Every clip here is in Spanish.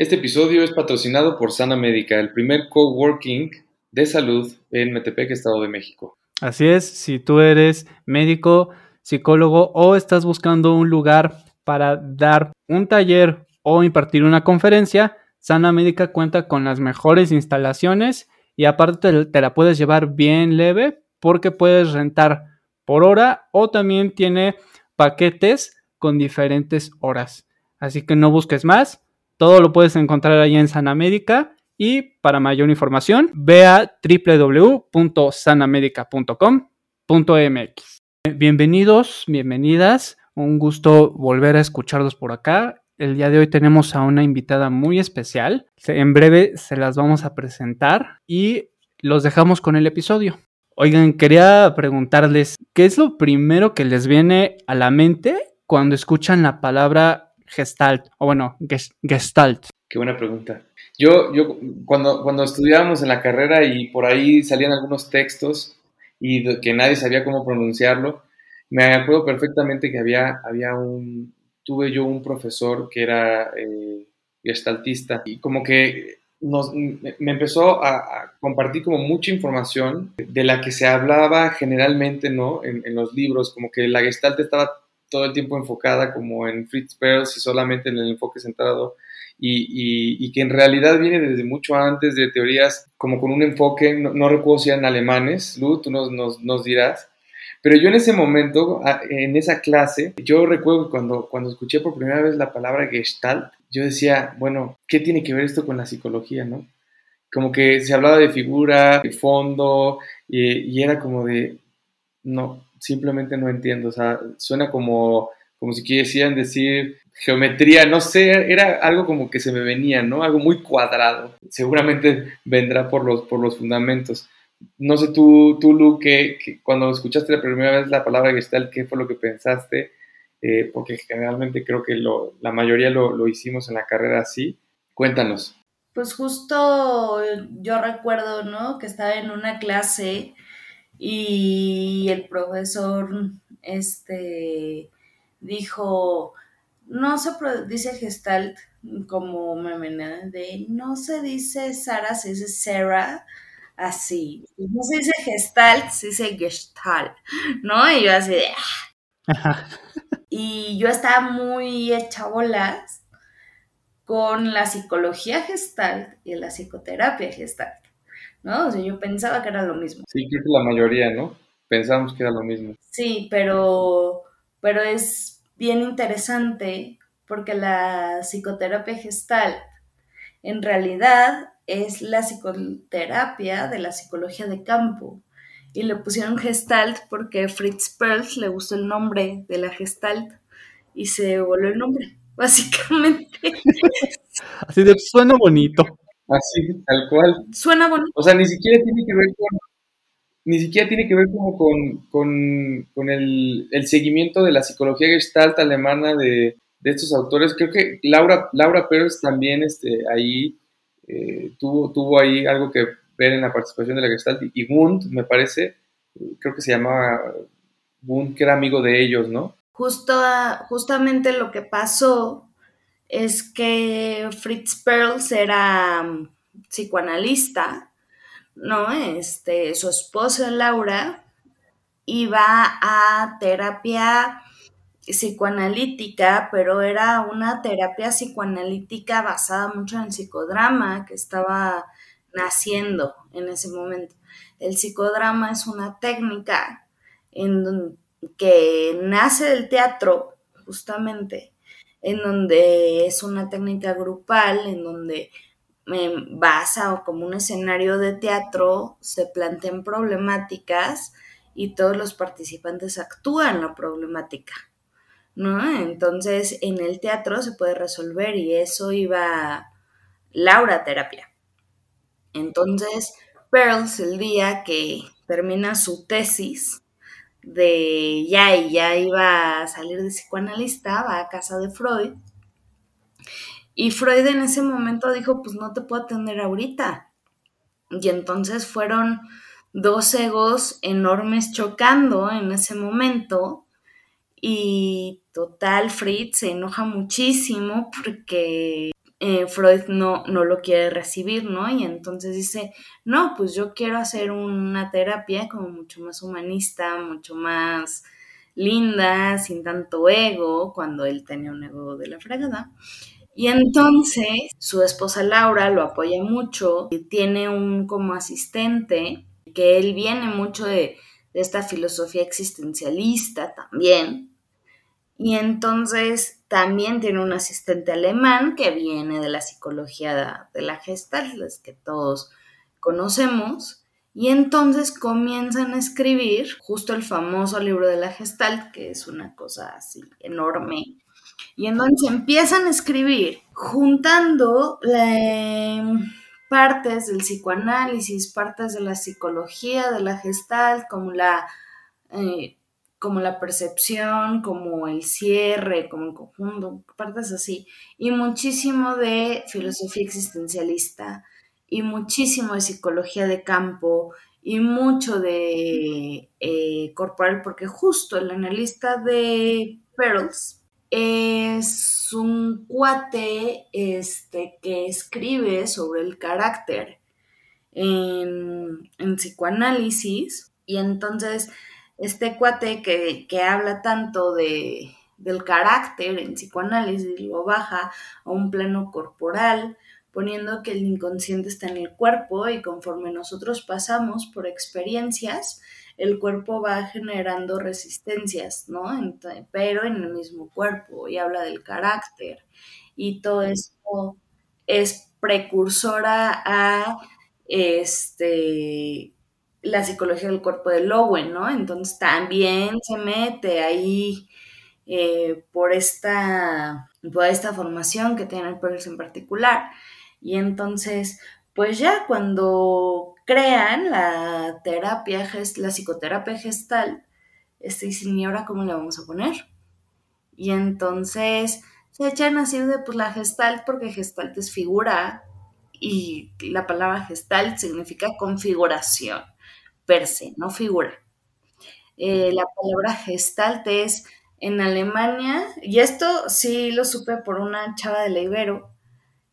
Este episodio es patrocinado por Sana Médica, el primer coworking de salud en Metepec, Estado de México. Así es, si tú eres médico, psicólogo o estás buscando un lugar para dar un taller o impartir una conferencia, Sana Médica cuenta con las mejores instalaciones y aparte te la puedes llevar bien leve porque puedes rentar por hora o también tiene paquetes con diferentes horas. Así que no busques más, todo lo puedes encontrar ahí en Sana Médica y para mayor información ve a www.sanamedica.com.mx. Bienvenidos, bienvenidas, un gusto volver a escucharlos por acá. El día de hoy tenemos a una invitada muy especial. En breve se las vamos a presentar y los dejamos con el episodio. Oigan, quería preguntarles, ¿qué es lo primero que les viene a la mente cuando escuchan la palabra gestalt? O bueno, gestalt. Qué buena pregunta. Yo, yo cuando, cuando estudiábamos en la carrera y por ahí salían algunos textos y que nadie sabía cómo pronunciarlo, me acuerdo perfectamente que había, había un, tuve yo un profesor que era eh, gestaltista y como que me empezó a, compartir como mucha información de la que se hablaba generalmente, ¿no? En, los libros, como que la gestalt estaba todo el tiempo enfocada como en Fritz Perls y solamente en el enfoque centrado y, que en realidad viene desde mucho antes de teorías como con un enfoque, no, recuerdo si eran alemanes, Lu, tú nos, nos, nos dirás, pero yo en ese momento, en esa clase, yo recuerdo cuando, cuando escuché por primera vez la palabra gestalt, yo decía, bueno, ¿qué tiene que ver esto con la psicología, no? Como que se hablaba de figura, de fondo, y, era como de, no, simplemente no entiendo, o sea, suena como, como si quisieran decir geometría, no sé, era algo como que se me venía, ¿no? Algo muy cuadrado. Seguramente vendrá por los, por los fundamentos. No sé tú, tú Lu, que, cuando escuchaste la primera vez la palabra gestal, ¿qué fue lo que pensaste? Eh, porque generalmente creo que lo, la mayoría lo, lo hicimos en la carrera así. Cuéntanos. Pues justo yo recuerdo, ¿no? Que estaba en una clase y el profesor, este, dijo, no se dice gestalt como meme, de no se dice Sara, se dice Sarah, así. No se dice gestalt, se dice gestalt, ¿no? Y yo así de... Ah". y yo estaba muy hecha bolas con la psicología gestalt y la psicoterapia gestalt, ¿no? O sea, yo pensaba que era lo mismo. Sí, creo que la mayoría, ¿no? Pensamos que era lo mismo. Sí, pero, pero es bien interesante porque la psicoterapia gestalt en realidad es la psicoterapia de la psicología de campo. Y le pusieron Gestalt porque Fritz Perls le gustó el nombre de la Gestalt y se volvió el nombre, básicamente. Así de suena bonito. Así, tal cual. Suena bonito. O sea, ni siquiera tiene que ver con. Ni siquiera tiene que ver como con, el, el, seguimiento de la psicología gestalt alemana de, de estos autores. Creo que Laura, Laura Pérez también este, ahí eh, tuvo, tuvo ahí algo que ver en la participación de la Gestalt. Y Wundt, me parece, creo que se llamaba Wundt, que era amigo de ellos, ¿no? Justo, justamente lo que pasó es que Fritz Perls era mm, psicoanalista, ¿no? Este, su esposa Laura iba a terapia psicoanalítica, pero era una terapia psicoanalítica basada mucho en psicodrama que estaba naciendo en ese momento. El psicodrama es una técnica en que nace del teatro, justamente, en donde es una técnica grupal, en donde basa como un escenario de teatro, se plantean problemáticas y todos los participantes actúan la problemática. ¿no? Entonces, en el teatro se puede resolver y eso iba Laura terapia. Entonces, Pearls, el día que termina su tesis de ya y ya iba a salir de psicoanalista, va a casa de Freud. Y Freud en ese momento dijo, pues no te puedo atender ahorita. Y entonces fueron dos egos enormes chocando en ese momento y total, Fritz se enoja muchísimo porque eh, Freud no, no lo quiere recibir, ¿no? Y entonces dice, no, pues yo quiero hacer una terapia como mucho más humanista, mucho más linda, sin tanto ego, cuando él tenía un ego de la fregada. Y entonces su esposa Laura lo apoya mucho, y tiene un como asistente, que él viene mucho de, de esta filosofía existencialista también. Y entonces también tiene un asistente alemán que viene de la psicología de la Gestalt, las que todos conocemos. Y entonces comienzan a escribir justo el famoso libro de la Gestalt, que es una cosa así enorme. Y entonces empiezan a escribir juntando partes del psicoanálisis, partes de la psicología de la Gestalt, como la eh, como la percepción, como el cierre, como el conjunto, partes así, y muchísimo de filosofía existencialista, y muchísimo de psicología de campo, y mucho de eh, corporal, porque justo el analista de Pearls es un cuate este, que escribe sobre el carácter en, en psicoanálisis, y entonces este cuate que, habla tanto de, del carácter en psicoanálisis lo baja a un plano corporal, poniendo que el inconsciente está en el cuerpo y conforme nosotros pasamos por experiencias, el cuerpo va generando resistencias, ¿no? pero en el mismo cuerpo y habla del carácter y todo esto es precursora a este la psicología del cuerpo de Lowen, ¿no? Entonces también se mete ahí eh, por, esta, esta formación que tiene el Peirce en particular. Y entonces, pues ya cuando crean la terapia, la psicoterapia gestal, este, dicen, ¿y ahora cómo le vamos a poner? Y entonces se echan así de pues la gestalt, porque gestalt es figura, y la palabra gestalt significa configuración per se, no figura. Eh, la palabra gestalt es en Alemania, y esto sí lo supe por una chava de Ibero,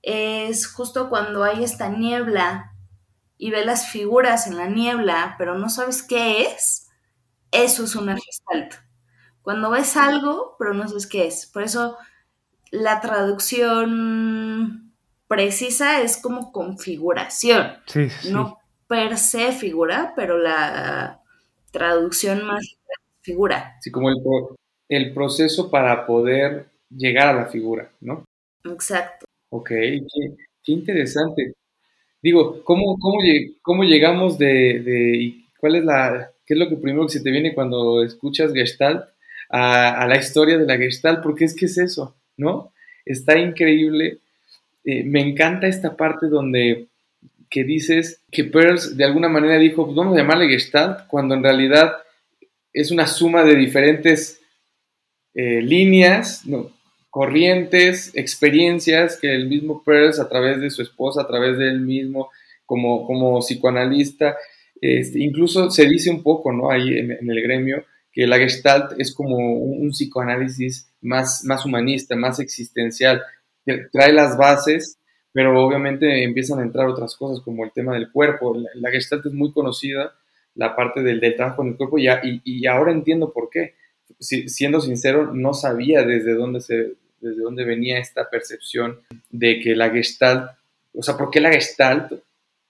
es justo cuando hay esta niebla y ve las figuras en la niebla, pero no sabes qué es, eso es una gestalt. Cuando ves algo, pero no sabes qué es. Por eso la traducción precisa es como configuración. Sí, sí. No per se figura, pero la traducción más figura. Sí, como el, el proceso para poder llegar a la figura, ¿no? Exacto. Ok, qué, interesante. Digo, ¿cómo, cómo, cómo llegamos de, de, cuál es la, qué es lo que primero que se te viene cuando escuchas Gestalt a, a la historia de la Gestalt? Porque es que es eso, ¿no? Está increíble. Eh, me encanta esta parte donde que dices que Pearls de alguna manera dijo, pues vamos a llamarle Gestalt, cuando en realidad es una suma de diferentes eh, líneas, corrientes, experiencias que el mismo Pearls a través de su esposa, a través de él mismo, como, como psicoanalista, este, incluso se dice un poco, ¿no? Ahí en, el gremio, que la Gestalt es como un, psicoanálisis más, más humanista, más existencial, que trae las bases pero obviamente empiezan a entrar otras cosas como el tema del cuerpo. La, Gestalt es muy conocida, la parte del, del trabajo en el cuerpo, y, ahora entiendo por qué. siendo sincero, no sabía desde dónde, se, desde dónde venía esta percepción de que la Gestalt, o sea, por qué la Gestalt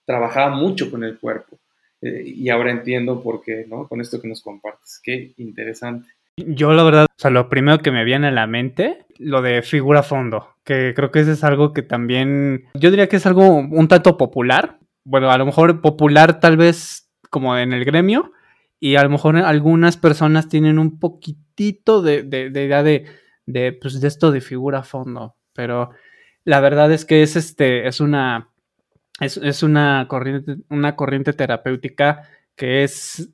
trabajaba mucho con el cuerpo. Eh, y ahora entiendo por qué, ¿no? Con esto que nos compartes. Qué interesante. Yo la verdad, o sea, lo primero que me viene a la mente, lo de figura fondo, que creo que eso es algo que también, yo diría que es algo un tanto popular, bueno, a lo mejor popular tal vez como en el gremio, y a lo mejor algunas personas tienen un poquitito de, idea de, de, pues, de esto de figura fondo, pero la verdad es que es, este, es una, es, es una, corriente, una corriente terapéutica que es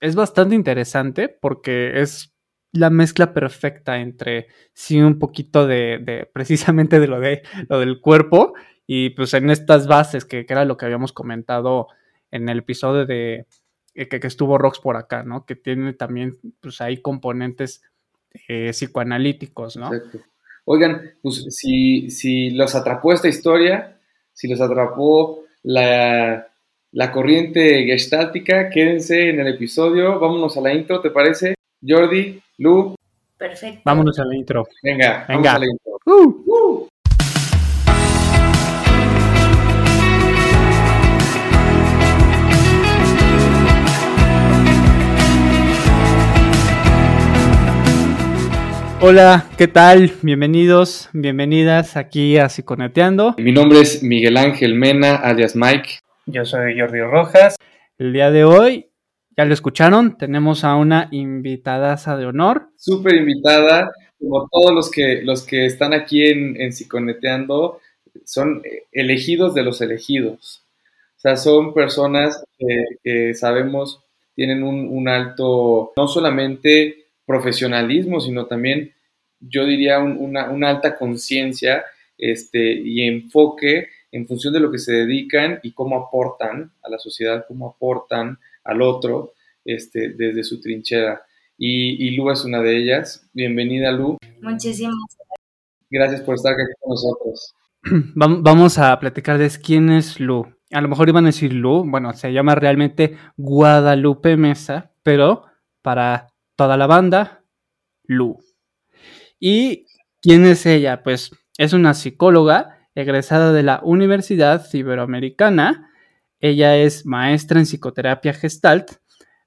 es bastante interesante porque es la mezcla perfecta entre sí un poquito de, precisamente de lo de lo del cuerpo y pues en estas bases que, era lo que habíamos comentado en el episodio de eh, que, estuvo Rox por acá, ¿no? Que tiene también pues ahí componentes eh, psicoanalíticos, ¿no? Oigan, pues si, si los atrapó esta historia, si los atrapó la, la corriente gestáltica, quédense en el episodio. Vámonos a la intro, ¿te parece? Jordi, Lu. Perfecto. Vámonos a la intro. Venga, Venga. vamos. Uh. Hola, ¿qué tal? Bienvenidos, bienvenidas aquí a Psiconeteando. Mi nombre es Miguel Ángel Mena, alias Mike. Yo soy Jordi Rojas. El día de hoy, ya lo escucharon, tenemos a una invitadaza de honor. Súper invitada, como todos los que, los que están aquí en, en Psiconeteando, son elegidos de los elegidos. O sea, son personas que, sabemos tienen un, un alto, no solamente profesionalismo, sino también, yo diría, un- una, una alta conciencia este, y enfoque en función de lo que se dedican y cómo aportan a la sociedad, cómo aportan al otro este, desde su trinchera. Y, y Lu es una de ellas. Bienvenida, Lu. Muchísimas Gracias por estar aquí con nosotros. Vam- Vamos a platicarles quién es Lu. A lo mejor iban a decir Lu, bueno, se llama realmente Guadalupe Mesa, pero para toda la banda, Lu. ¿Y quién es ella? Pues es una psicóloga egresada de la Universidad Iberoamericana. Ella es maestra en psicoterapia gestalt.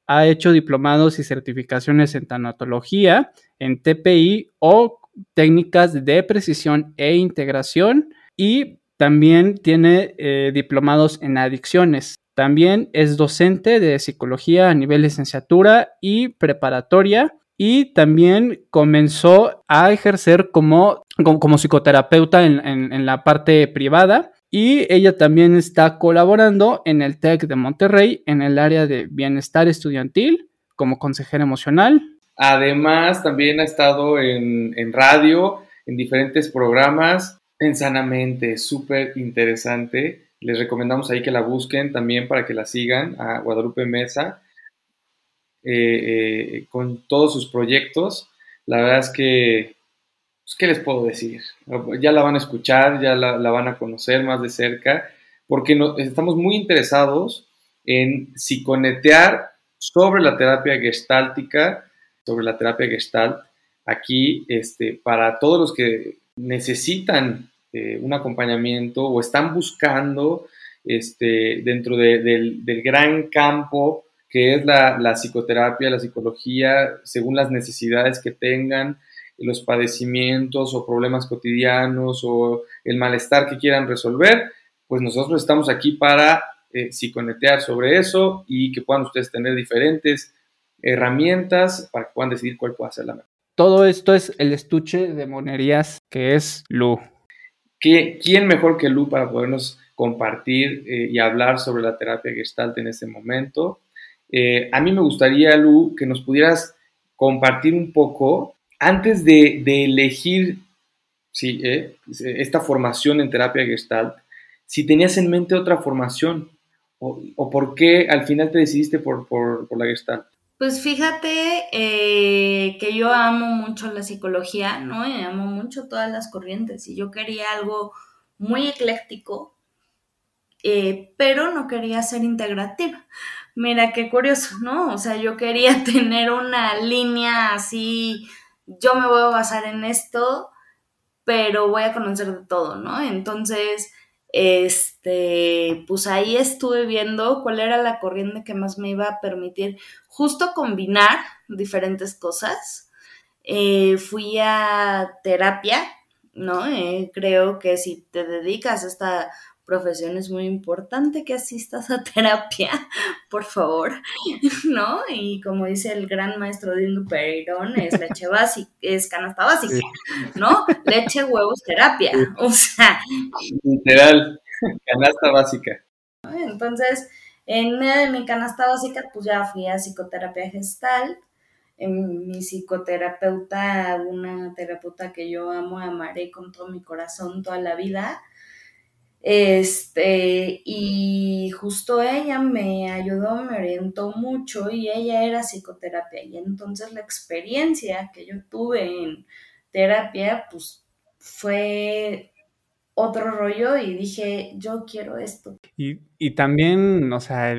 Ha hecho diplomados y certificaciones en tanatología, en TPI o técnicas de precisión e integración y también tiene eh, diplomados en adicciones. También es docente de psicología a nivel licenciatura y preparatoria y también comenzó a ejercer como, como, psicoterapeuta en- en la parte privada y ella también está colaborando en el TEC de Monterrey en el área de bienestar estudiantil como consejera emocional. Además, también ha estado en, radio, en diferentes programas, en Sanamente, súper interesante. Les recomendamos ahí que la busquen también para que la sigan a Guadalupe Mesa eh, eh, con todos sus proyectos. La verdad es que, pues, ¿qué les puedo decir? Ya la van a escuchar, ya la, van a conocer más de cerca, porque estamos muy interesados en psiconetear sobre la terapia gestáltica, sobre la terapia gestalt, aquí este, para todos los que necesitan eh, un acompañamiento o están buscando este, dentro de- del, gran campo que es la psicoterapia, la psicología, según las necesidades que tengan, los padecimientos o problemas cotidianos o el malestar que quieran resolver, pues nosotros estamos aquí para eh, psiconetear sobre eso y que puedan ustedes tener diferentes herramientas para que puedan decidir cuál puede ser la mejor. Todo esto es el estuche de monerías que es Lu. ¿Qué- ¿Quién mejor que Lu para podernos compartir eh, y hablar sobre la terapia gestalt en este momento? Eh, a mí me gustaría, Lu, que nos pudieras compartir un poco, antes de, elegir eh, esta formación en terapia gestalt, si tenías en mente otra formación o, por qué al final te decidiste por la gestalt. Pues fíjate eh, que yo amo mucho la psicología, ¿no? Y amo mucho todas las corrientes y yo quería algo muy ecléctico, eh, pero no quería ser integrativa. Mira qué curioso, ¿no? O sea, yo quería tener una línea así, yo me voy a basar en esto, pero voy a conocer de todo, ¿no? Entonces, este, pues ahí estuve viendo cuál era la corriente que más me iba a permitir justo combinar diferentes cosas. Eh, fui a terapia, ¿no? Eh, creo que si te dedicas a esta profesión es muy importante que asistas a terapia, por favor, ¿no? Y como dice el gran maestro Dindu Pereirón, es leche básica, es canasta básica, ¿no? Leche, huevos, terapia, o sea, Literal, canasta básica. Entonces, en mi canasta básica, pues ya fui a psicoterapia gestal. En mi psicoterapeuta, una terapeuta que yo amo, amaré con todo mi corazón toda la vida. Este, y justo ella me ayudó, me orientó mucho y ella era psicoterapia. Y entonces la experiencia que yo tuve en terapia, pues fue otro rollo y dije, yo quiero esto. Y, y también, o sea,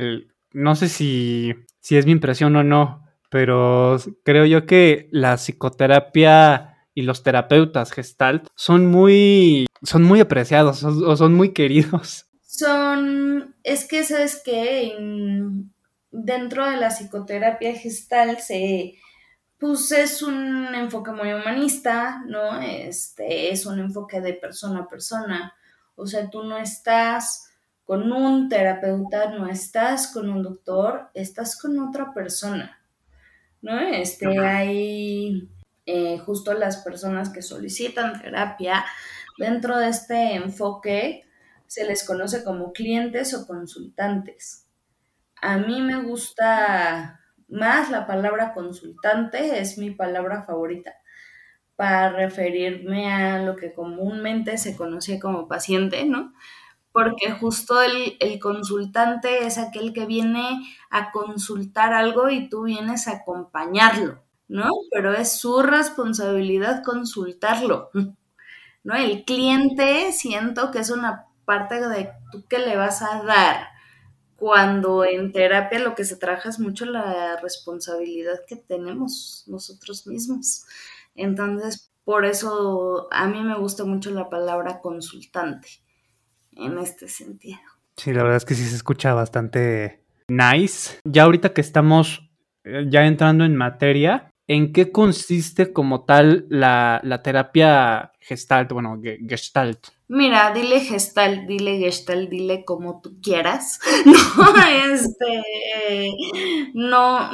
no sé si, si es mi impresión o no, pero creo yo que la psicoterapia y los terapeutas gestalt son muy, son muy apreciados o son muy queridos. Son, es que sabes que dentro de la psicoterapia gestal se, pues es un enfoque muy humanista, ¿no? Este, es un enfoque de persona a persona. O sea, tú no estás con un terapeuta, no estás con un doctor, estás con otra persona, ¿no? Este, hay eh, justo las personas que solicitan terapia dentro de este enfoque se les conoce como clientes o consultantes. A mí me gusta más la palabra consultante, es mi palabra favorita para referirme a lo que comúnmente se conocía como paciente, ¿no? Porque justo el, el, consultante es aquel que viene a consultar algo y tú vienes a acompañarlo, ¿no? Pero es su responsabilidad consultarlo, ¿no? El cliente siento que es una parte de tú que le vas a dar cuando en terapia lo que se trabaja es mucho la responsabilidad que tenemos nosotros mismos. Entonces, por eso a mí me gusta mucho la palabra consultante en este sentido. Sí, la verdad es que sí se escucha bastante nice. Ya ahorita que estamos eh, ya entrando en materia, ¿en qué consiste como tal la, la terapia gestalt? Bueno, gestalt. Mira, dile gestal, dile gestal, dile como tú quieras. No, este, no,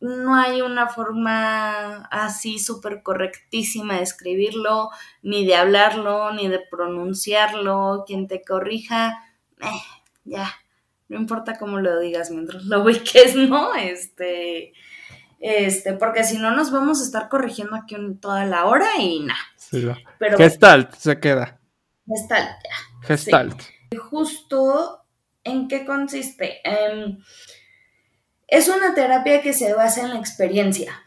no hay una forma así súper correctísima de escribirlo, ni de hablarlo, ni de pronunciarlo. Quien te corrija, eh, ya, no importa cómo lo digas mientras lo ubiques, ¿no? Este, este, porque si no nos vamos a estar corrigiendo aquí toda la hora y nada. Sí, Gestalt se queda. Gestalt, ya. Gestalt. Justo, ¿en qué consiste? Em, es una terapia que se basa en la experiencia,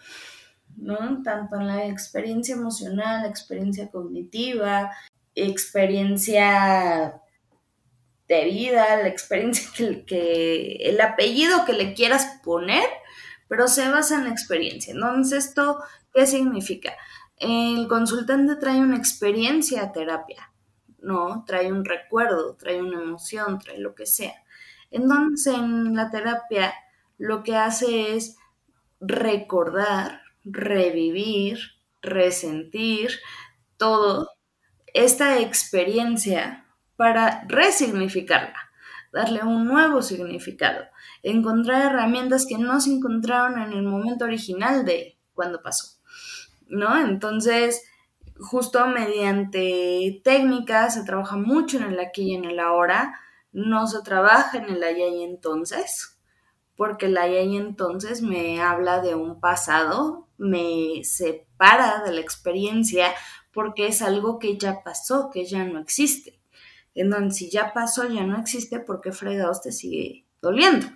¿no? Tanto en la experiencia emocional, la experiencia cognitiva, experiencia de vida, la experiencia que, que, el apellido que le quieras poner, pero se basa en la experiencia. Entonces, ¿esto qué significa? El consultante trae una experiencia a terapia. ¿no? Trae un recuerdo, trae una emoción, trae lo que sea. Entonces, en la terapia lo que hace es recordar, revivir, resentir todo esta experiencia para resignificarla, darle un nuevo significado, encontrar herramientas que no se encontraron en el momento original de cuando pasó, ¿no? Entonces, justo mediante técnicas se trabaja mucho en el aquí y en el ahora, no se trabaja en el allá y entonces, porque el allá y entonces me habla de un pasado, me separa de la experiencia porque es algo que ya pasó, que ya no existe. Entonces, si ya pasó, ya no existe, ¿por qué fregados te sigue doliendo?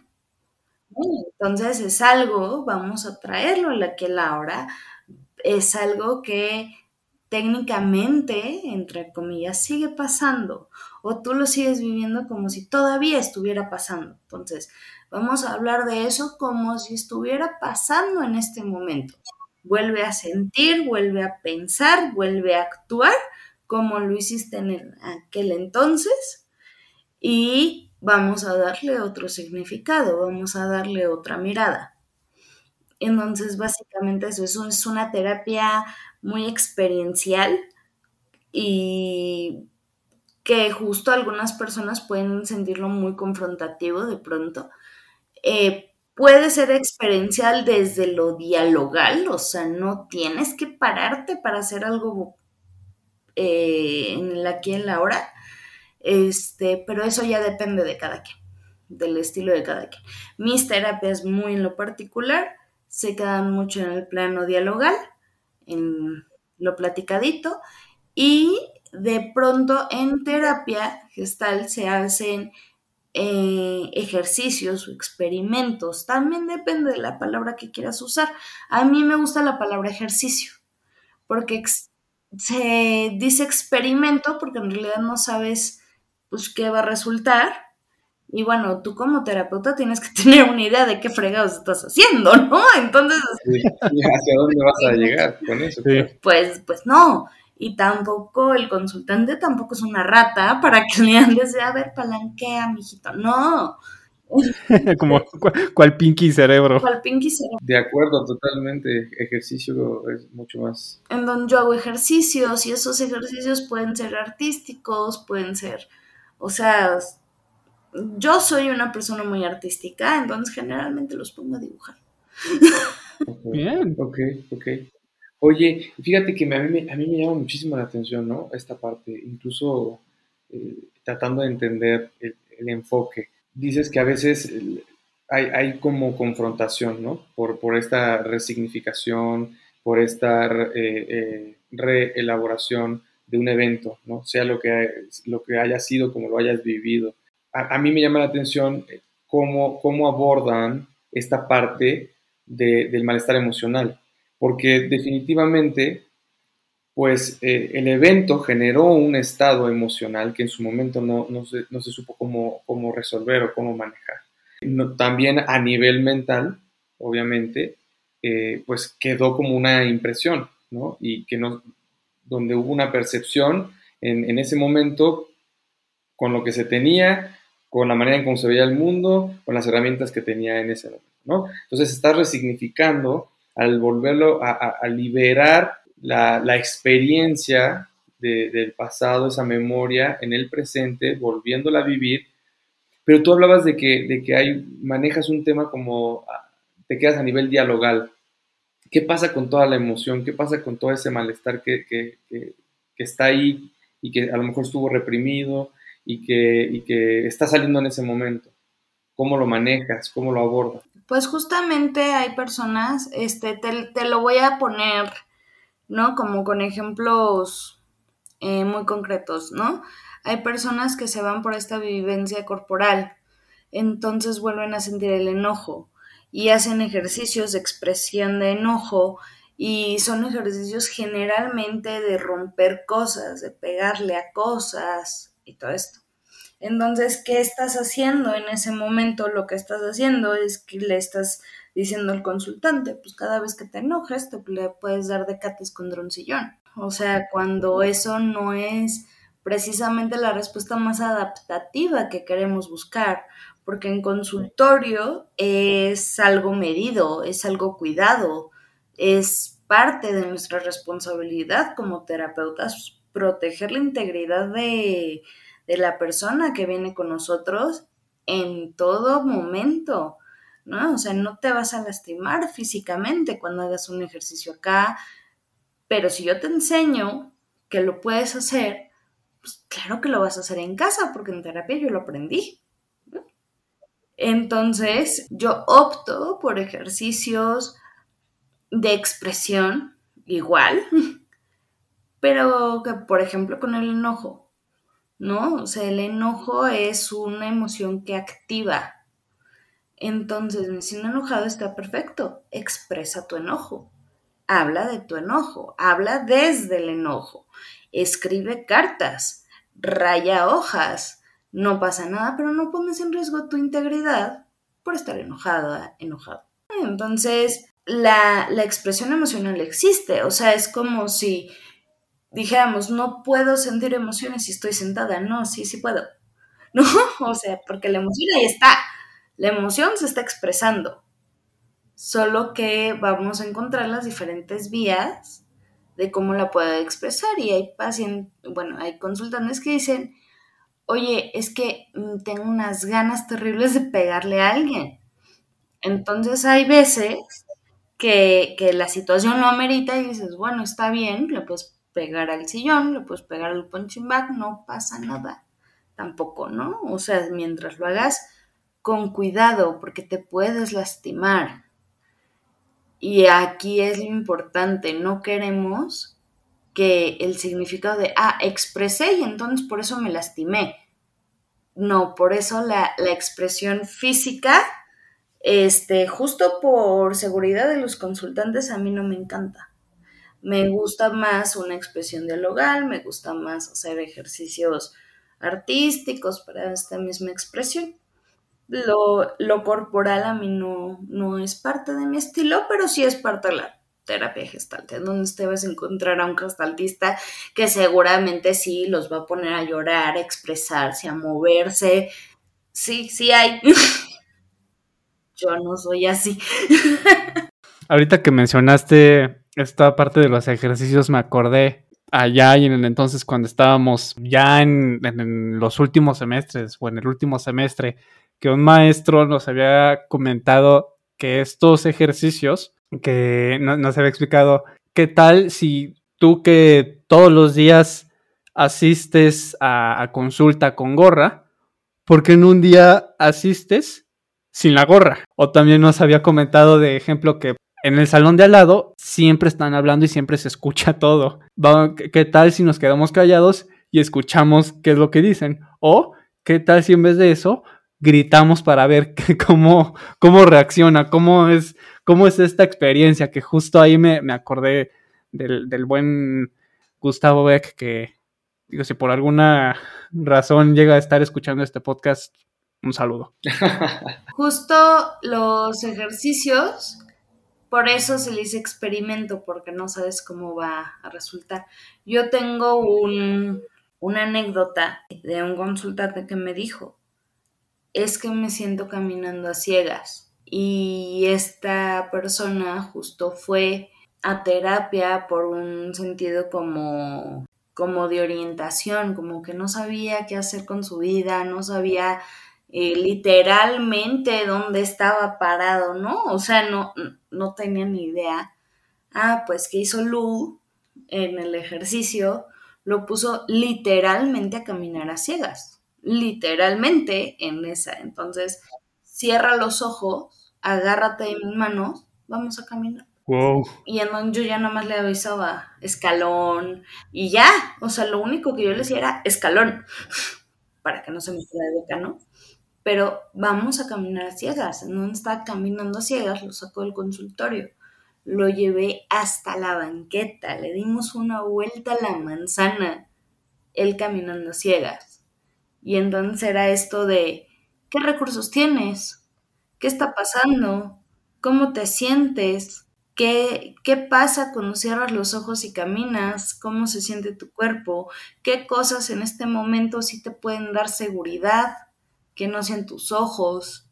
Entonces es algo, vamos a traerlo al aquí y el ahora, es algo que técnicamente, entre comillas, sigue pasando o tú lo sigues viviendo como si todavía estuviera pasando. Entonces, vamos a hablar de eso como si estuviera pasando en este momento. Vuelve a sentir, vuelve a pensar, vuelve a actuar como lo hiciste en aquel entonces y vamos a darle otro significado, vamos a darle otra mirada. Entonces, básicamente eso es una terapia muy experiencial y que justo algunas personas pueden sentirlo muy confrontativo de pronto. Eh, puede ser experiencial desde lo dialogal, o sea, no tienes que pararte para hacer algo eh, en el aquí en la hora, este, pero eso ya depende de cada quien, del estilo de cada quien. Mis terapias muy en lo particular se quedan mucho en el plano dialogal, en lo platicadito y de pronto en terapia gestal se hacen eh, ejercicios o experimentos. También depende de la palabra que quieras usar. A mí me gusta la palabra ejercicio porque se dice experimento porque en realidad no sabes pues qué va a resultar. Y bueno, tú como terapeuta tienes que tener una idea de qué fregados estás haciendo, ¿no? Entonces... ¿Hacia dónde vas a llegar con eso? Pues, pues no. Y tampoco el consultante tampoco es una rata para que le andes de, a ver, palanquea, mijito. No. Como cual pinky cerebro. Cual pinky cerebro. De acuerdo, totalmente. Ejercicio es mucho más. En donde yo hago ejercicios y esos ejercicios pueden ser artísticos, pueden ser, o sea, yo soy una persona muy artística, entonces generalmente los pongo a dibujar. Bien. Ok, ok. Oye, fíjate que a mí, me, a mí me llama muchísimo la atención, ¿no? Esta parte, incluso eh, tratando de entender el, enfoque. Dices que a veces hay, hay, como confrontación, ¿no? Por, por esta resignificación, por esta eh, eh, reelaboración de un evento, ¿no? Sea lo que, lo que haya sido, como lo hayas vivido a, mí me llama la atención eh, cómo, cómo abordan esta parte del malestar emocional, porque definitivamente, pues eh, el evento generó un estado emocional que en su momento no, no, se, no se, supo cómo, cómo, resolver o cómo manejar. también a nivel mental, obviamente, eh, pues quedó como una impresión, ¿no? Y que no, donde hubo una percepción en, en ese momento con lo que se tenía, con la manera en cómo se veía el mundo, con las herramientas que tenía en ese momento, ¿no? Entonces estás resignificando al volverlo a, liberar la, experiencia del pasado, esa memoria en el presente, volviéndola a vivir. Pero tú hablabas de que, de que hay, manejas un tema como ah, te quedas a nivel dialogal. ¿Qué pasa con toda la emoción? ¿Qué pasa con todo ese malestar que, que, está ahí y que a lo mejor estuvo reprimido? y que, que está saliendo en ese momento? ¿Cómo lo manejas? ¿Cómo lo abordas? Pues justamente hay personas, este, te, lo voy a poner, ¿no? Como con ejemplos eh, muy concretos, ¿no? Hay personas que se van por esta vivencia corporal, entonces vuelven a sentir el enojo y hacen ejercicios de expresión de enojo y son ejercicios generalmente de romper cosas, de pegarle a cosas, y todo esto. Entonces, ¿qué estás haciendo en ese momento? Lo que estás haciendo es que le estás diciendo al consultante, pues cada vez que te enojes, te le puedes dar de cates con droncillón. O sea, cuando eso no es precisamente la respuesta más adaptativa que queremos buscar, porque en consultorio es algo medido, es algo cuidado, es parte de nuestra responsabilidad como terapeutas proteger la integridad de, la persona que viene con nosotros en todo momento, ¿no? O sea, no te vas a lastimar físicamente cuando hagas un ejercicio acá, pero si yo te enseño que lo puedes hacer, pues claro que lo vas a hacer en casa, porque en terapia yo lo aprendí. Entonces, yo opto por ejercicios de expresión igual, pero que, por ejemplo, con el enojo, ¿no? O sea, el enojo es una emoción que activa. Entonces, me siento enojado, está perfecto. Expresa tu enojo. Habla de tu enojo. Habla desde el enojo. Escribe cartas. Raya hojas. No pasa nada, pero no pones en riesgo tu integridad por estar enojada, enojado. Entonces, la, la expresión emocional existe. O sea, es como si dijéramos, no puedo sentir emociones si estoy sentada. No, sí, sí puedo. ¿No? O sea, porque la emoción ahí está. La emoción se está expresando. Solo que vamos a encontrar las diferentes vías de cómo la puedo expresar. Y hay pacientes, bueno, hay consultantes que dicen, oye, es que mm, tengo unas ganas terribles de pegarle a alguien. Entonces hay veces que, que la situación lo amerita y dices, bueno, está bien, le puedes pegar al sillón, le puedes pegar al punching bag, no pasa nada. Tampoco, ¿no? O sea, mientras lo hagas con cuidado, porque te puedes lastimar. Y aquí es lo importante, no queremos que el significado de, ah, expresé y entonces por eso me lastimé. No, por eso la, la expresión física, este, justo por seguridad de los consultantes, a mí no me encanta Me gusta más una expresión dialogal, me gusta más hacer ejercicios artísticos para esta misma expresión. Lo, lo corporal a mí no, no es parte de mi estilo, pero sí es parte de la terapia gestalt, en donde te vas a encontrar a un gestaltista que seguramente sí los va a poner a llorar, a expresarse, a moverse. Sí, sí hay. Yo no soy así. Ahorita que mencionaste esta parte de los ejercicios, me acordé allá y en el entonces cuando estábamos ya en los últimos semestres o en el último semestre, que un maestro nos había comentado que estos ejercicios que nos había explicado, ¿qué tal si tú que todos los días asistes a, consulta con gorra, porque en un día asistes sin la gorra? O también nos había comentado de ejemplo que en el salón de al lado siempre están hablando y siempre se escucha todo. ¿Qué tal si nos quedamos callados y escuchamos qué es lo que dicen? O ¿qué tal si en vez de eso gritamos para ver cómo, cómo reacciona, cómo es, cómo es esta experiencia, que justo ahí me, acordé del, del, buen Gustavo Beck, que digo, si por alguna razón llega a estar escuchando este podcast, un saludo. Justo los ejercicios, por eso se les experimento, porque no sabes cómo va a resultar. Yo tengo un, una anécdota de un consultante que me dijo, es que me siento caminando a ciegas. Y esta persona justo fue a terapia por un sentido como como de orientación, como que no sabía qué hacer con su vida, no sabía eh, literalmente dónde estaba parado, ¿no? O sea, no, no tenía ni idea. Ah, pues que hizo Lu en el ejercicio, lo puso literalmente a caminar a ciegas literalmente en esa. Entonces, cierra los ojos, agárrate de mis manos, vamos a caminar. Y entonces yo ya nada más le avisaba escalón y ya, o sea, lo único que yo le decía era escalón, para que no se me quede de boca, ¿no? Pero vamos a caminar a ciegas, no está caminando a ciegas, lo sacó del consultorio, lo llevé hasta la banqueta, le dimos una vuelta a la manzana, él caminando a ciegas y entonces era esto de, ¿qué recursos tienes? ¿Qué está pasando? ¿Cómo te sientes? ¿Qué, ¿Qué pasa cuando cierras los ojos y caminas? ¿Cómo se siente tu cuerpo? ¿Qué cosas en este momento sí te pueden dar seguridad que no sean tus ojos?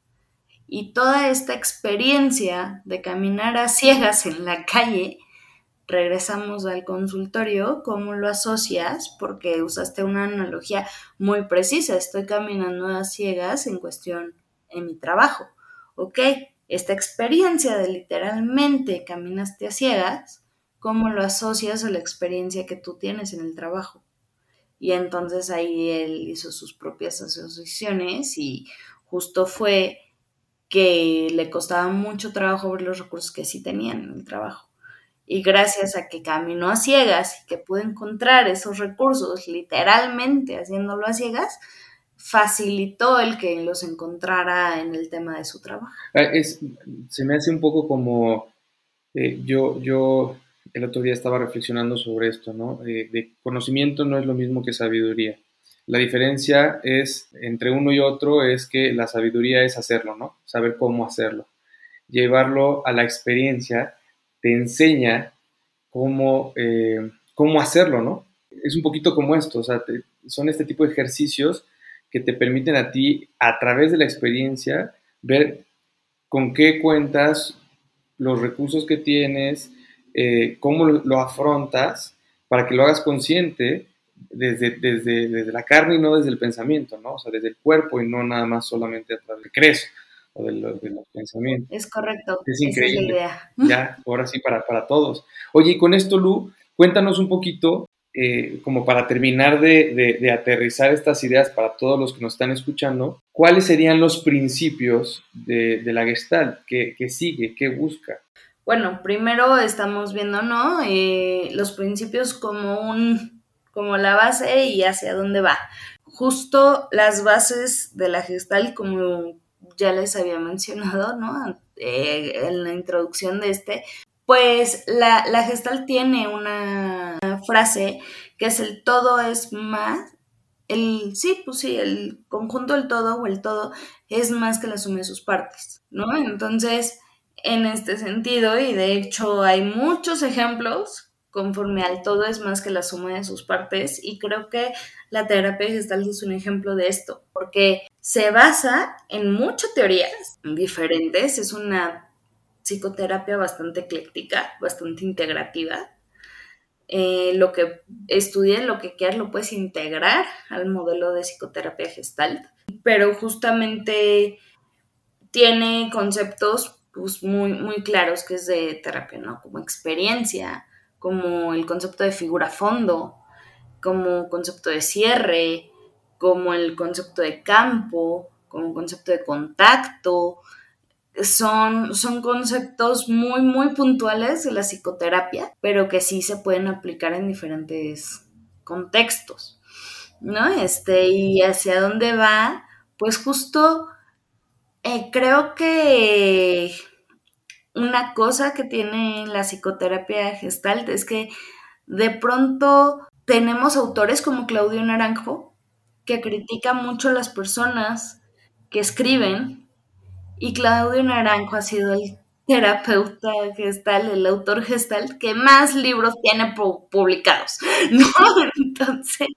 Y toda esta experiencia de caminar a ciegas en la calle regresamos al consultorio, ¿cómo lo asocias? Porque usaste una analogía muy precisa, estoy caminando a ciegas en cuestión en mi trabajo. Ok, esta experiencia de literalmente caminaste a ciegas, ¿cómo lo asocias a la experiencia que tú tienes en el trabajo? Y entonces ahí él hizo sus propias asociaciones y justo fue que le costaba mucho trabajo ver los recursos que sí tenían en el trabajo y gracias a que caminó a ciegas y que pudo encontrar esos recursos literalmente haciéndolo a ciegas, facilitó el que los encontrara en el tema de su trabajo. Ah, es, se me hace un poco como eh, yo, yo el otro día estaba reflexionando sobre esto, ¿no? Eh, de conocimiento no es lo mismo que sabiduría. La diferencia es entre uno y otro es que la sabiduría es hacerlo, ¿no? Saber cómo hacerlo. Llevarlo a la experiencia te enseña cómo, eh, cómo hacerlo, ¿no? Es un poquito como esto, o sea, son este tipo de ejercicios que te permiten a ti, a través de la experiencia, ver con qué cuentas, los recursos que tienes, eh, cómo lo, afrontas, para que lo hagas consciente desde, desde, desde, la carne y no desde el pensamiento, ¿no? O sea, desde el cuerpo y no nada más solamente a través del creso o de, los pensamientos. Es correcto. Es increíble. Ya, ahora sí, para, para todos. Oye, y con esto, Lu, cuéntanos un poquito, eh, como para terminar de, de, aterrizar estas ideas para todos los que nos están escuchando, ¿cuáles serían los principios de, la Gestalt? ¿Qué, sigue? ¿Qué busca? Bueno, primero estamos viendo, ¿no? Eh, los principios como un como la base y hacia dónde va. Justo las bases de la Gestalt, como ya les había mencionado, ¿no? Eh, en la introducción de este, Pues la, Gestal tiene una frase que es el todo es más, el, sí, pues sí, el conjunto del todo o el todo es más que la suma de sus partes, ¿no? Entonces, en este sentido, y de hecho hay muchos ejemplos conforme al todo es más que la suma de sus partes y creo que la terapia gestal es un ejemplo de esto, porque se basa en muchas teorías diferentes, es una psicoterapia bastante ecléctica, bastante integrativa. Eh, lo que estudies, lo que quieras, lo puedes integrar al modelo de psicoterapia gestalt, pero justamente tiene conceptos pues, muy, muy claros que es de terapia, ¿no? Como experiencia, como el concepto de figura fondo, como concepto de cierre, como el concepto de campo, como concepto de contacto. Son, son conceptos muy, muy puntuales de la psicoterapia, pero que sí se pueden aplicar en diferentes contextos, ¿no? Este, y hacia dónde va, pues justo eh, creo que una cosa que tiene la psicoterapia gestalt es que de pronto tenemos autores como Claudio Naranjo que critica mucho a las personas que escriben y Claudio Naranjo ha sido el terapeuta gestal, el autor gestal que más libros tiene publicados, ¿no? Entonces,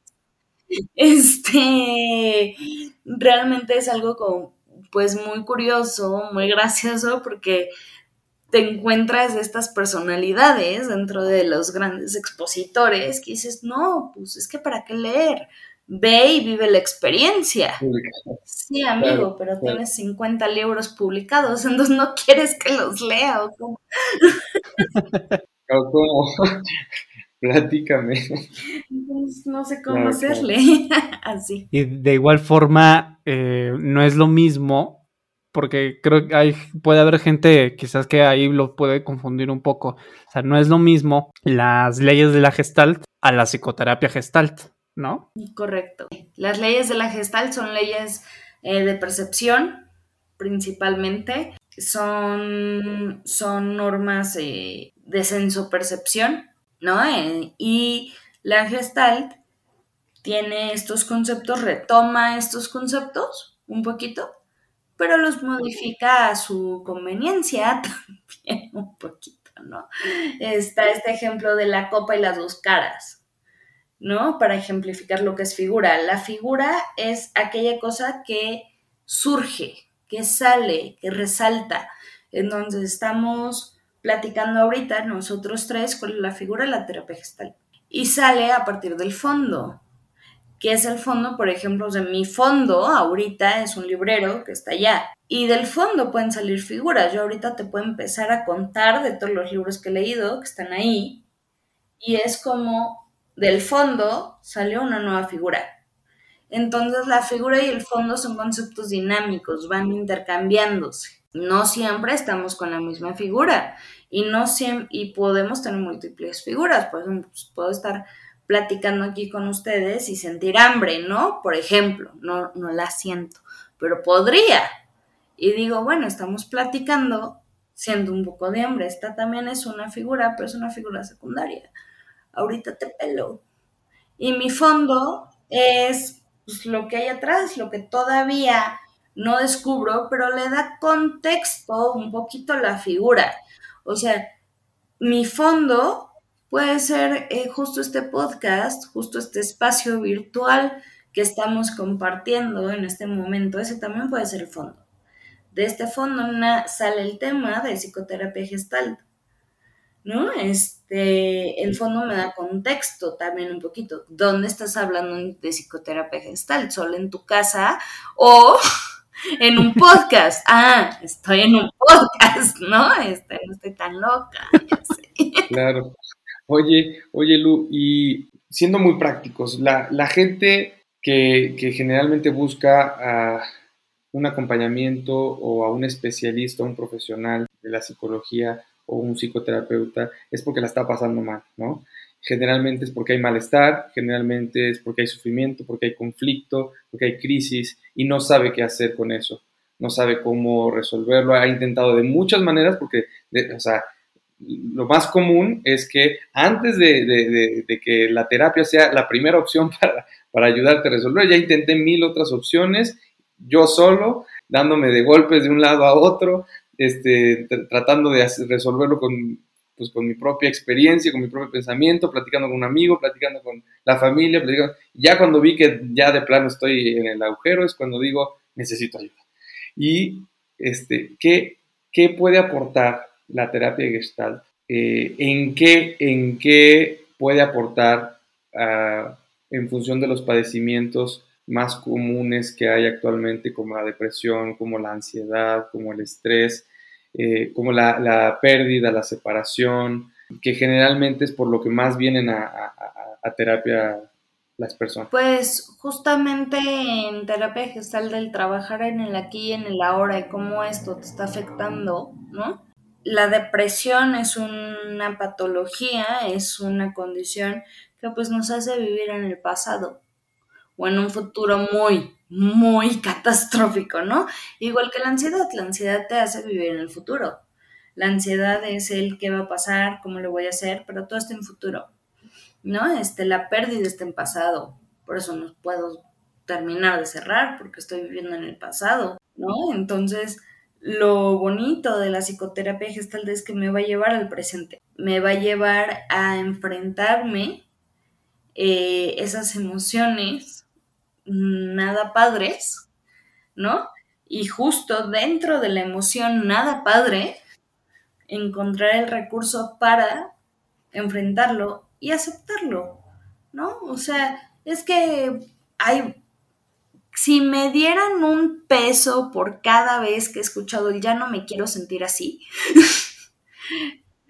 este, realmente es algo como, pues muy curioso, muy gracioso, porque te encuentras estas personalidades dentro de los grandes expositores que dices, no, pues es que para qué leer, ve y vive la experiencia. Sí, amigo, pero tienes 50 libros publicados, entonces no quieres que los lea o cómo. o cómo. Platícame. no sé cómo hacerle. Así. Y de igual forma, eh, no es lo mismo porque creo que hay, puede haber gente quizás que ahí lo puede confundir un poco. O sea, no es lo mismo las leyes de la gestalt a la psicoterapia gestalt, ¿no? Correcto. Las leyes de la gestalt son leyes eh, de percepción, principalmente. Son, son normas eh, de senso-percepción, ¿no? Eh, y la gestalt tiene estos conceptos, retoma estos conceptos un poquito pero los modifica a su conveniencia también un poquito, ¿no? Está este ejemplo de la copa y las dos caras, ¿no? Para ejemplificar lo que es figura. La figura es aquella cosa que surge, que sale, que resalta. Entonces estamos platicando ahorita nosotros tres con la figura de la terapia gestal. Y sale a partir del fondo, que es el fondo, por ejemplo, de mi fondo ahorita es un librero que está allá. Y del fondo pueden salir figuras. Yo ahorita te puedo empezar a contar de todos los libros que he leído que están ahí. Y es como del fondo salió una nueva figura. Entonces la figura y el fondo son conceptos dinámicos, van intercambiándose. No siempre estamos con la misma figura y no siempre, y podemos tener múltiples figuras. Por ejemplo, pues, puedo estar platicando aquí con ustedes y sentir hambre, ¿no? Por ejemplo, no, no la siento, pero podría. Y digo, bueno, estamos platicando siendo un poco de hambre. Esta también es una figura, pero es una figura secundaria. Ahorita te pelo. Y mi fondo es pues, lo que hay atrás, lo que todavía no descubro, pero le da contexto un poquito la figura. O sea, mi fondo puede ser eh, justo este podcast, justo este espacio virtual que estamos compartiendo en este momento, ese también puede ser el fondo. De este fondo sale el tema de psicoterapia gestal, ¿no? Este, el fondo me da contexto también un poquito. ¿Dónde estás hablando de psicoterapia gestal? ¿Solo en tu casa o en un podcast? Ah, estoy en un podcast, ¿no? Este, no estoy tan loca. Claro. Oye, oye Lu, y siendo muy prácticos, la, gente que, generalmente busca un acompañamiento o a un especialista, un profesional de la psicología o un psicoterapeuta, es porque la está pasando mal, ¿no? Generalmente es porque hay malestar, generalmente es porque hay sufrimiento, porque hay conflicto, porque hay crisis y no sabe qué hacer con eso, no sabe cómo resolverlo, ha intentado de muchas maneras porque, o sea, lo más común es que antes de, que la terapia sea la primera opción para, para ayudarte a resolver, ya intenté mil otras opciones, yo solo, dándome de golpes de un lado a otro, este, tratando de resolverlo con, pues, con mi propia experiencia, con mi propio pensamiento, platicando con un amigo, platicando con la familia, ya cuando vi que ya de plano estoy en el agujero es cuando digo, necesito ayuda. Y este, ¿qué, qué puede aportar la terapia Gestalt? Eh, ¿en, qué, ¿En qué puede aportar ah, en función de los padecimientos más comunes que hay actualmente, como la depresión, como la ansiedad, como el estrés, eh, como la, pérdida, la separación, que generalmente es por lo que más vienen a, terapia las personas? Pues justamente en terapia gestal del trabajar en el aquí y en el ahora y cómo esto te está afectando, ¿no? La depresión es una patología, es una condición que pues nos hace vivir en el pasado o en un futuro muy, muy catastrófico, ¿no? Igual que la ansiedad, la ansiedad te hace vivir en el futuro. La ansiedad es el qué va a pasar, cómo lo voy a hacer, pero todo está en futuro, ¿no? Este, la pérdida está en pasado, por eso no puedo terminar de cerrar porque estoy viviendo en el pasado, ¿no? Entonces, lo bonito de la psicoterapia gestal es que me va a llevar al presente, me va a llevar a enfrentarme eh, esas emociones nada padres, ¿no? Y justo dentro de la emoción nada padre, encontrar el recurso para enfrentarlo y aceptarlo, ¿no? O sea, es que hay, si me dieran un peso por cada vez que he escuchado el ya no me quiero sentir así,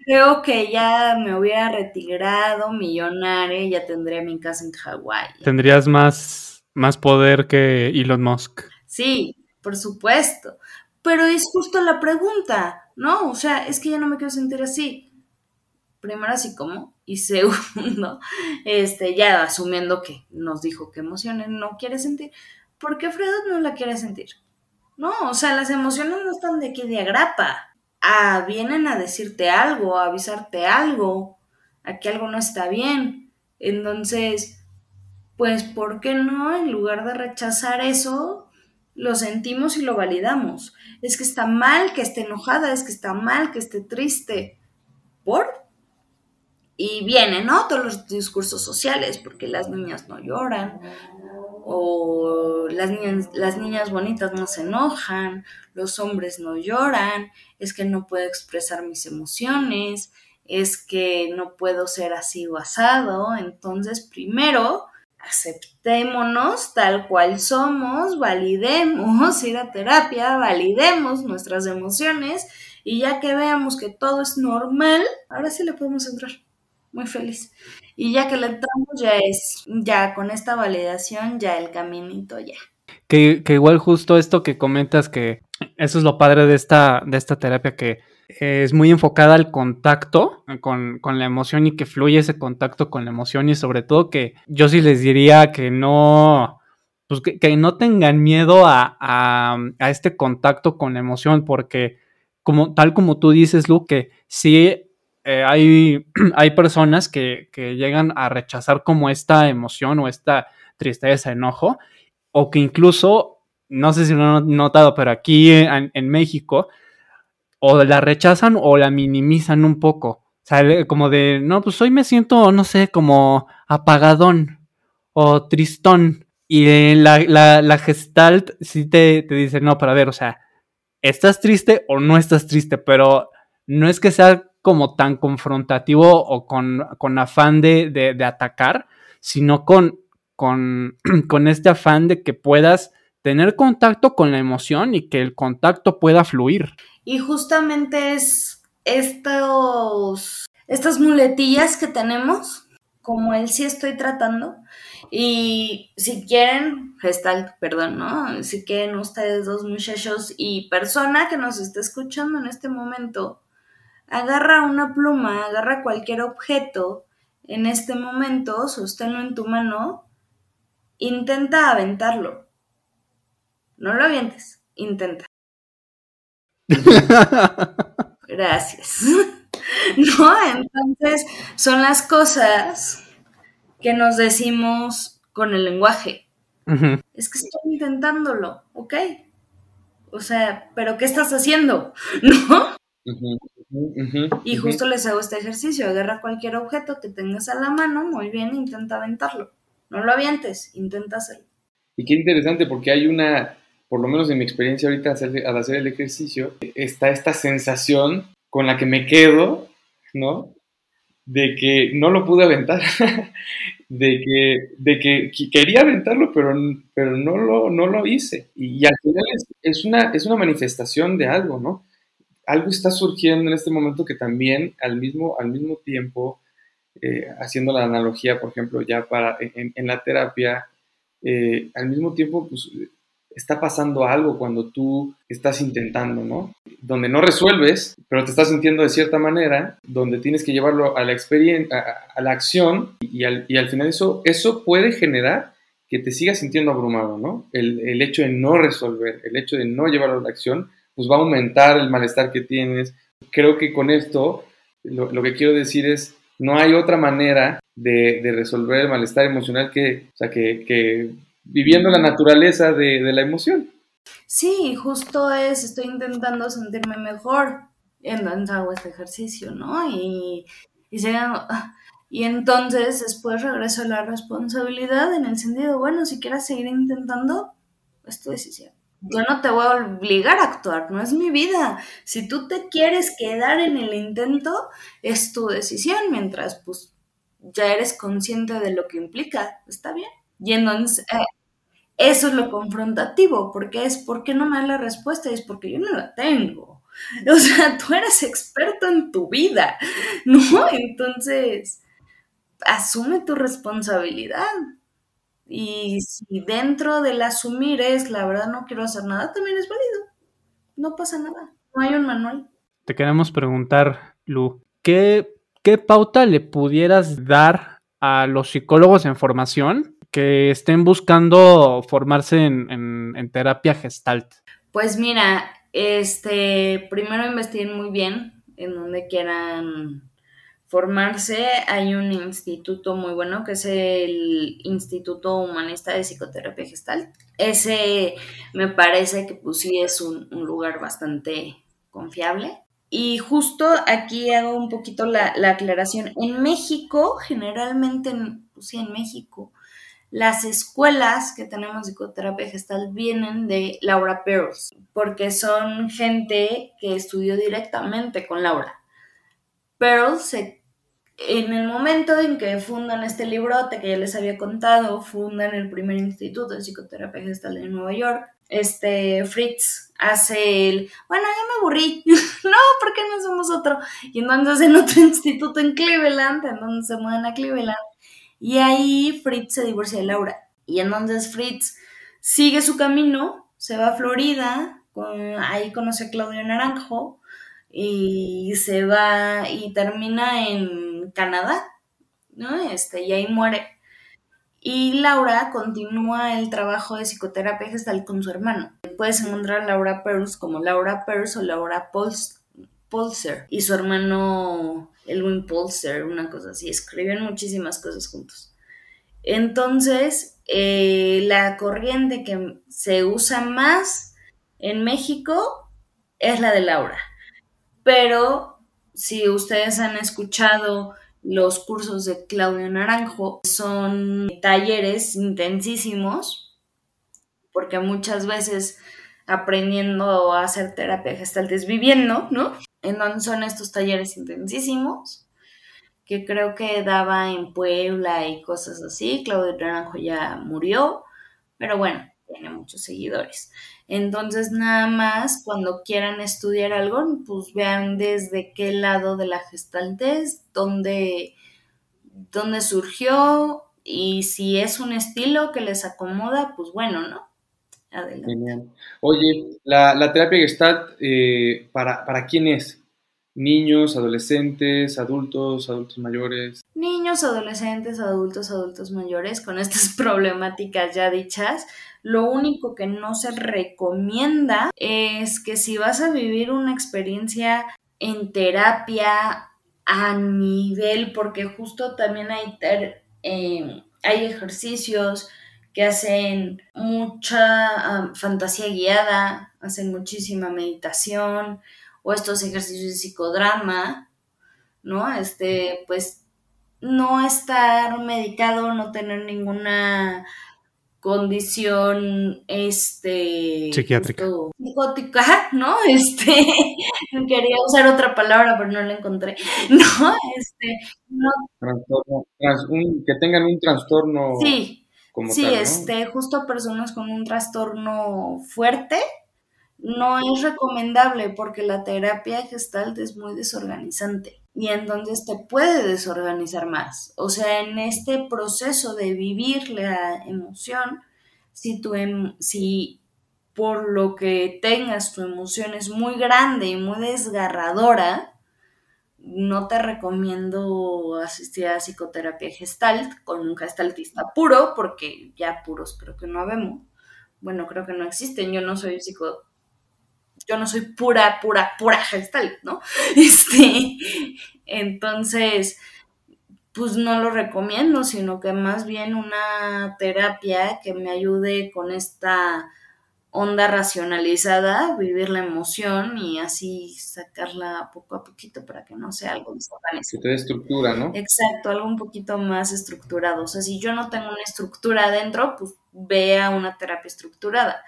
creo que ya me hubiera retirado millonaria, ya tendría mi casa en Hawái. Tendrías más, más poder que Elon Musk. Sí, por supuesto. Pero es justo la pregunta, ¿no? O sea, es que ya no me quiero sentir así. Primero así como, y segundo, este, ya asumiendo que nos dijo que emociones no quiere sentir, ¿por qué no la quiere sentir? No, o sea, las emociones no están de aquí de agrapa vienen a decirte algo, a avisarte algo, a que algo no está bien. Entonces, pues, ¿por qué no? En lugar de rechazar eso, lo sentimos y lo validamos. Es que está mal que esté enojada, es que está mal que esté triste. ¿Por? Y vienen, ¿no? Todos los discursos sociales, porque las niñas no lloran, o las niñas, las niñas bonitas no se enojan, los hombres no lloran, es que no puedo expresar mis emociones, es que no puedo ser así o asado. Entonces, primero, aceptémonos tal cual somos, validemos ir a terapia, validemos nuestras emociones y ya que veamos que todo es normal, ahora sí le podemos entrar. Muy feliz. Y ya que le entramos, ya es, ya con esta validación, ya el caminito, ya. Que, que, igual justo esto que comentas, que eso es lo padre de esta, de esta terapia, que es muy enfocada al contacto con, con, la emoción y que fluye ese contacto con la emoción y sobre todo que yo sí les diría que no, pues que, que no tengan miedo a, a, este contacto con la emoción porque como, tal como tú dices, Lu, que sí eh, hay, hay personas que, llegan a rechazar como esta emoción o esta tristeza, enojo, o que incluso, no sé si lo han notado, pero aquí en, México, o la rechazan o la minimizan un poco. O sea, como de, no, pues hoy me siento, no sé, como apagadón o tristón. Y la, la, gestalt sí te, te dice, no, para ver, o sea, ¿estás triste o no estás triste? Pero no es que sea como tan confrontativo o con, afán de, atacar, sino con, con, con este afán de que puedas tener contacto con la emoción y que el contacto pueda fluir. Y justamente es estos, estas muletillas que tenemos, como él sí estoy tratando, y si quieren, gestal, perdón, ¿no? Si quieren ustedes dos muchachos y persona que nos está escuchando en este momento, Agarra una pluma, agarra cualquier objeto en este momento, sosténlo en tu mano, intenta aventarlo. No lo avientes, intenta. Gracias. ¿no? Entonces, son las cosas que nos decimos con el lenguaje. Es que estoy intentándolo, ¿ok? O sea, ¿pero qué estás haciendo? ¿No? y justo les hago este ejercicio, agarra cualquier objeto que tengas a la mano, muy bien, intenta aventarlo. No lo avientes, intenta hacerlo. Y qué interesante porque hay una, por lo menos en mi experiencia ahorita al hacer el ejercicio, está esta sensación con la que me quedo, ¿no? De que no lo pude aventar, de, que, de que quería aventarlo, pero, pero no, lo, no lo hice. Y, al final es, una, es una manifestación de algo, ¿no? Algo está surgiendo en este momento que también al mismo, al mismo tiempo, eh, haciendo la analogía, por ejemplo, ya para en, la terapia, eh, al mismo tiempo, pues está pasando algo cuando tú estás intentando, ¿no? Donde no resuelves, pero te estás sintiendo de cierta manera, donde tienes que llevarlo a la experiencia, a, la acción, y al, y al, final eso, eso puede generar que te sigas sintiendo abrumado, ¿no? El, el, hecho de no resolver, el hecho de no llevarlo a la acción, pues va a aumentar el malestar que tienes. Creo que con esto, lo, lo que quiero decir es, no hay otra manera de, de, resolver el malestar emocional que, o sea, que, que viviendo la naturaleza de, la emoción. Sí, justo es, estoy intentando sentirme mejor, entonces hago este ejercicio, ¿no? Y, y, y entonces después regreso a la responsabilidad en el sentido, bueno, si quieres seguir intentando, es tu decisión. Yo no te voy a obligar a actuar, no es mi vida. Si tú te quieres quedar en el intento, es tu decisión, mientras pues ya eres consciente de lo que implica, está bien. Y entonces, eh, eso es lo confrontativo, porque es, ¿por qué no me da la respuesta? Es porque yo no la tengo. O sea, tú eres experto en tu vida, ¿no? Entonces, asume tu responsabilidad. Y si dentro del asumir es, la verdad no quiero hacer nada, también es válido. No pasa nada. No hay un manual. Te queremos preguntar, Lu, ¿qué, qué pauta le pudieras dar a los psicólogos en formación que estén buscando formarse en, terapia gestalt? Pues mira, este, primero investiguen muy bien en donde quieran formarse. Hay un instituto muy bueno que es el Instituto Humanista de Psicoterapia Gestalt. Ese me parece que pues sí es un, lugar bastante confiable. Y justo aquí hago un poquito la, aclaración. En México, generalmente, pues sí, en México, las escuelas que tenemos de psicoterapia gestal vienen de Laura Perros, porque son gente que estudió directamente con Laura. Pearl en el momento en que fundan este librote que ya les había contado, fundan el primer instituto de psicoterapia gestal en Nueva York. Este Fritz hace el, bueno, ya me aburrí, no, ¿por qué no somos otro? Y entonces en otro instituto en Cleveland, en donde se mueven a Cleveland, y ahí Fritz se divorcia de Laura. Y entonces Fritz sigue su camino, se va a Florida, ahí conoce a Claudio Naranjo y se va y termina en Canadá, ¿no? Este, y ahí muere. Y Laura continúa el trabajo de psicoterapia gestal con su hermano. Puedes encontrar a Laura Peirce como Laura Peirce o Laura Polser. Y su hermano Elwin Polster, una cosa así. Escriben muchísimas cosas juntos. Entonces, eh, la corriente que se usa más en México es la de Laura. Pero si ustedes han escuchado los cursos de Claudio Naranjo, son talleres intensísimos, porque muchas veces aprendiendo a hacer terapia gestal viviendo, ¿no? En donde son estos talleres intensísimos, que creo que daba en Puebla y cosas así. Claudio Naranjo ya murió, pero bueno, tiene muchos seguidores. Entonces, nada más, cuando quieran estudiar algo, pues vean desde qué lado de la gestaltez, dónde, dónde surgió y si es un estilo que les acomoda, pues bueno, ¿no? Genial. Oye, la, terapia Gestalt, eh, ¿para, ¿para quién es? Niños, adolescentes, adultos, adultos mayores. Niños, adolescentes, adultos, adultos mayores, con estas problemáticas ya dichas. Lo único que no se recomienda es que si vas a vivir una experiencia en terapia a nivel, porque justo también hay, eh, hay ejercicios que hacen mucha fantasía guiada, hacen muchísima meditación o estos ejercicios de psicodrama, ¿no? Este, pues no estar medicado, no tener ninguna condición este psiquiátrica. psicótica no este quería usar otra palabra pero no la encontré no este no que tengan un trastorno sí sí este justo personas con un trastorno fuerte no es recomendable porque la terapia gestalt es muy desorganizante y entonces te puede desorganizar más. O sea, en este proceso de vivir la emoción, si, tu em, si por lo que tengas tu emoción es muy grande y muy desgarradora, no te recomiendo asistir a psicoterapia gestalt con un gestaltista puro, porque ya puros creo que no habemos. Bueno, creo que no existen. Yo no soy psico yo no soy pura, pura, pura gestalt, ¿no? Este, entonces, pues no lo recomiendo, sino que más bien una terapia que me ayude con esta onda racionalizada, vivir la emoción y así sacarla poco a poquito para que no sea algo desorganizado. Que te estructura, ¿no? Exacto, algo un poquito más estructurado. O sea, si yo no tengo una estructura adentro, pues vea una terapia estructurada.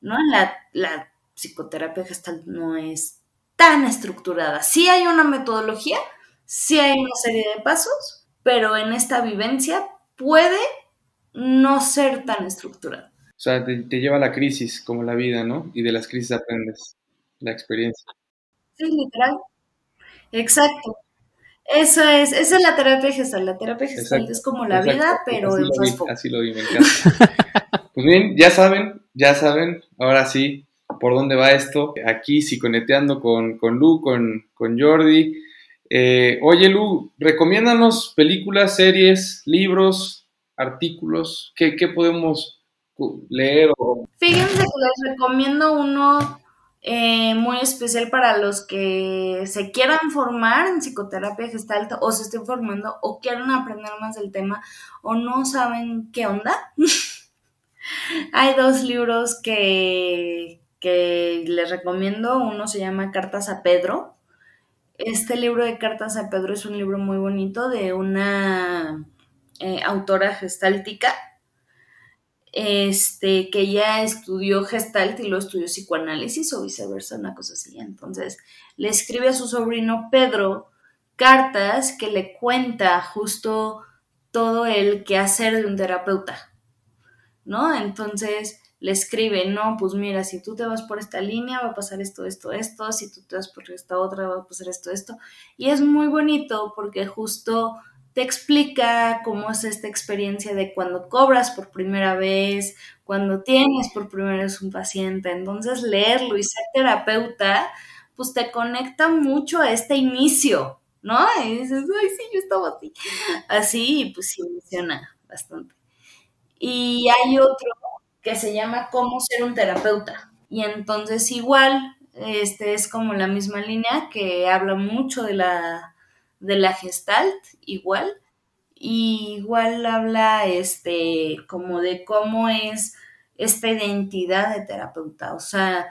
¿No? La, la psicoterapia gestal no es tan estructurada. Sí hay una metodología, sí hay una serie de pasos, pero en esta vivencia puede no ser tan estructurada. O sea, te, lleva a la crisis, como la vida, ¿no? Y de las crisis aprendes la experiencia. Sí, literal. Exacto. Eso es, esa es la terapia gestal. La terapia gestal es como la vida, pero en Así lo vi, me encanta. pues bien, ya saben, ya saben, ahora sí, por dónde va esto. Aquí sí conecteando con, con Lu, con, con Jordi. Eh, oye Lu, recomiéndanos películas, series, libros, artículos, ¿qué, podemos leer? Fíjense que les recomiendo uno eh, muy especial para los que se quieran formar en psicoterapia gestalt o se estén formando o quieran aprender más del tema o no saben qué onda. Hay dos libros que, que les recomiendo. Uno se llama Cartas a Pedro. Este libro de Cartas a Pedro es un libro muy bonito de una eh, autora gestáltica este, que ya estudió gestalt y lo estudió psicoanálisis o viceversa, una cosa así. Entonces, le escribe a su sobrino Pedro cartas que le cuenta justo todo el quehacer de un terapeuta, ¿no? Entonces, le escribe, no, pues mira, si tú te vas por esta línea va a pasar esto, esto, esto, si tú te vas por esta otra va a pasar esto, esto. Y es muy bonito porque justo explica cómo es esta experiencia de cuando cobras por primera vez, cuando tienes por primera vez un paciente. Entonces leerlo y ser terapeuta, pues te conecta mucho a este inicio, ¿no? Y dices, ay, sí, yo estaba así. Así, pues sí, funciona bastante. Y hay otro que se llama Cómo ser un terapeuta. Y entonces igual, este es como la misma línea que habla mucho de la, de la gestalt, igual. Y igual habla este como de cómo es esta identidad de terapeuta. O sea,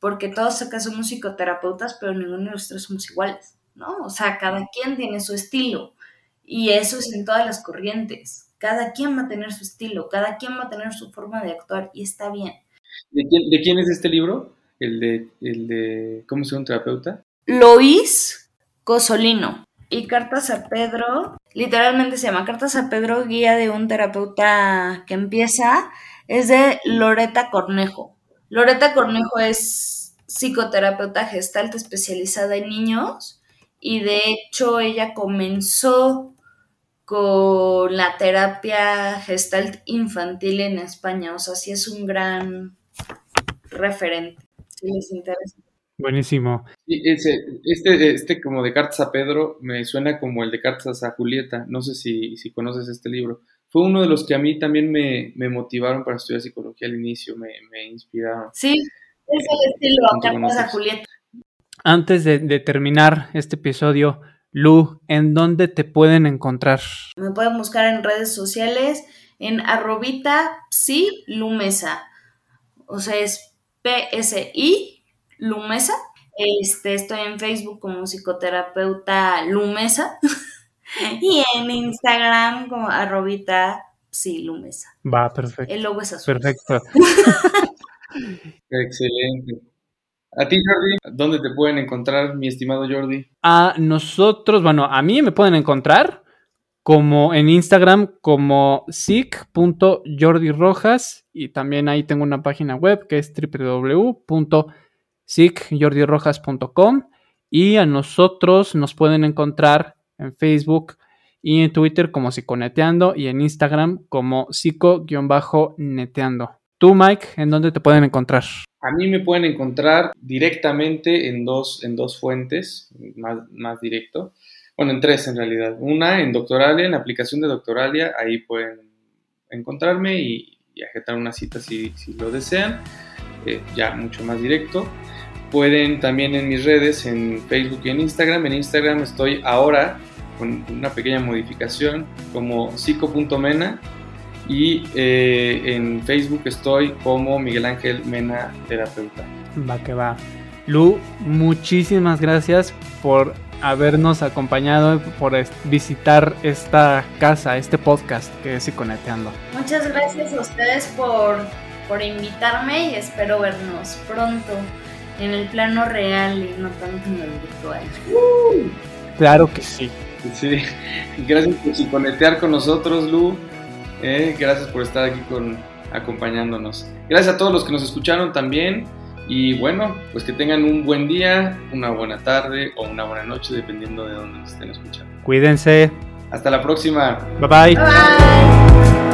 porque todos acá somos psicoterapeutas, pero ninguno de nosotros somos iguales, ¿no? O sea, cada quien tiene su estilo. Y eso es en todas las corrientes. Cada quien va a tener su estilo, cada quien va a tener su forma de actuar y está bien. ¿De quién, es este libro? El de, el de ¿Cómo ser un terapeuta? Lois Cosolino. Y Cartas a Pedro, literalmente se llama Cartas a Pedro, guía de un terapeuta que empieza, es de Loreta Cornejo. Loreta Cornejo es psicoterapeuta gestalt especializada en niños y de hecho ella comenzó con la terapia gestalt infantil en España. O sea, sí es un gran referente, si les interesa. Buenísimo. ese, este, este como de cartas a Pedro me suena como el de cartas a Julieta. No sé si, si conoces este libro. Fue uno de los que a mí también me, motivaron para estudiar psicología al inicio, me, me inspiraron. Sí, es el estilo cartas a Julieta. Antes de, de terminar este episodio, Lu, ¿en dónde te pueden encontrar? Me pueden buscar en redes sociales en arrobita psi lumesa. O sea, es P-S-I lumesa. Este, estoy en Facebook como psicoterapeuta lumesa. y en Instagram como arrobita psi lumesa. Va, perfecto. El logo es azul. Perfecto. Excelente. A ti, Jordi, ¿dónde te pueden encontrar, mi estimado Jordi? A nosotros, bueno, a mí me pueden encontrar como en Instagram como sic.jordirojas y también ahí tengo una página web que es www.sicjordirojas.com y a nosotros nos pueden encontrar en Facebook y en Twitter como Psiconeteando y en Instagram como psico-neteando. Tú, Mike, ¿en dónde te pueden encontrar? A mí me pueden encontrar directamente en dos, en dos fuentes, más, más directo. Bueno, en tres en realidad. Una en Doctoralia, en la aplicación de Doctoralia, ahí pueden encontrarme y, y agendar una cita si, si lo desean, eh, ya mucho más directo. Pueden también en mis redes, en Facebook y en Instagram. En Instagram estoy ahora con una pequeña modificación como psico.mena y eh, en Facebook estoy como Miguel Ángel Mena Terapeuta. Va que va. Lu, muchísimas gracias por habernos acompañado, por visitar esta casa, este podcast que es Psiconeteando. Muchas gracias a ustedes por, por invitarme y espero vernos pronto en el plano real y no tanto en el virtual. Claro que sí. Sí, gracias por psiconetear con nosotros, Lu. Eh, gracias por estar aquí con, acompañándonos. Gracias a todos los que nos escucharon también. Y bueno, pues que tengan un buen día, una buena tarde o una buena noche, dependiendo de dónde nos estén escuchando. Cuídense. Hasta la próxima. Bye bye. Bye.